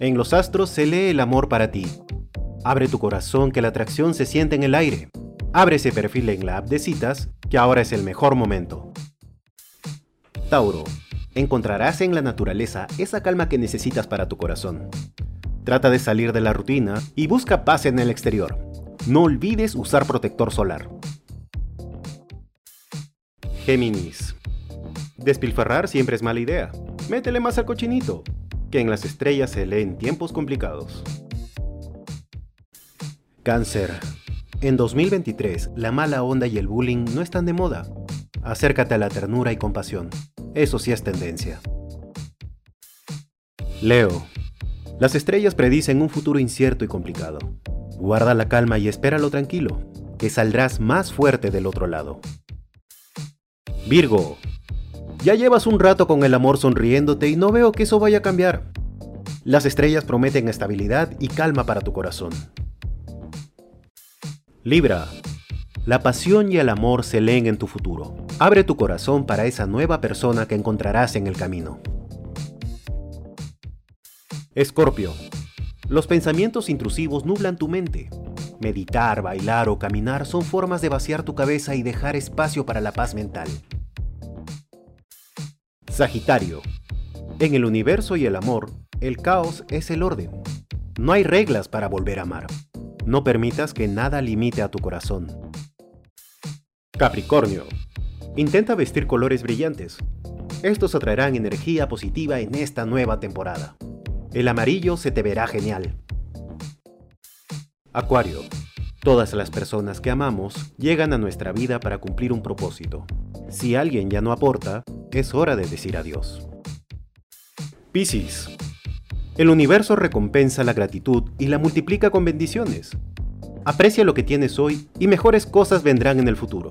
En los astros se lee el amor para ti. Abre tu corazón que la atracción se siente en el aire. Abre ese perfil en la app de citas, que ahora es el mejor momento. Tauro, encontrarás en la naturaleza esa calma que necesitas para tu corazón. Trata de salir de la rutina y busca paz en el exterior. No olvides usar protector solar. Géminis. Despilfarrar siempre es mala idea. Métele más al cochinito, que en las estrellas se leen tiempos complicados. Cáncer. En 2023, la mala onda y el bullying no están de moda. Acércate a la ternura y compasión. Eso sí es tendencia. Leo. Las estrellas predicen un futuro incierto y complicado. Guarda la calma y espéralo tranquilo, que saldrás más fuerte del otro lado. Virgo. Ya llevas un rato con el amor sonriéndote y no veo que eso vaya a cambiar. Las estrellas prometen estabilidad y calma para tu corazón. Libra. La pasión y el amor se leen en tu futuro. Abre tu corazón para esa nueva persona que encontrarás en el camino. Escorpio. Los pensamientos intrusivos nublan tu mente. Meditar, bailar o caminar son formas de vaciar tu cabeza y dejar espacio para la paz mental. Sagitario. En el universo y el amor, el caos es el orden. No hay reglas para volver a amar. No permitas que nada limite a tu corazón. Capricornio. Intenta vestir colores brillantes. Estos atraerán energía positiva en esta nueva temporada. El amarillo se te verá genial. Acuario. Todas las personas que amamos llegan a nuestra vida para cumplir un propósito. Si alguien ya no aporta, es hora de decir adiós. Piscis. El universo recompensa la gratitud y la multiplica con bendiciones. Aprecia lo que tienes hoy y mejores cosas vendrán en el futuro.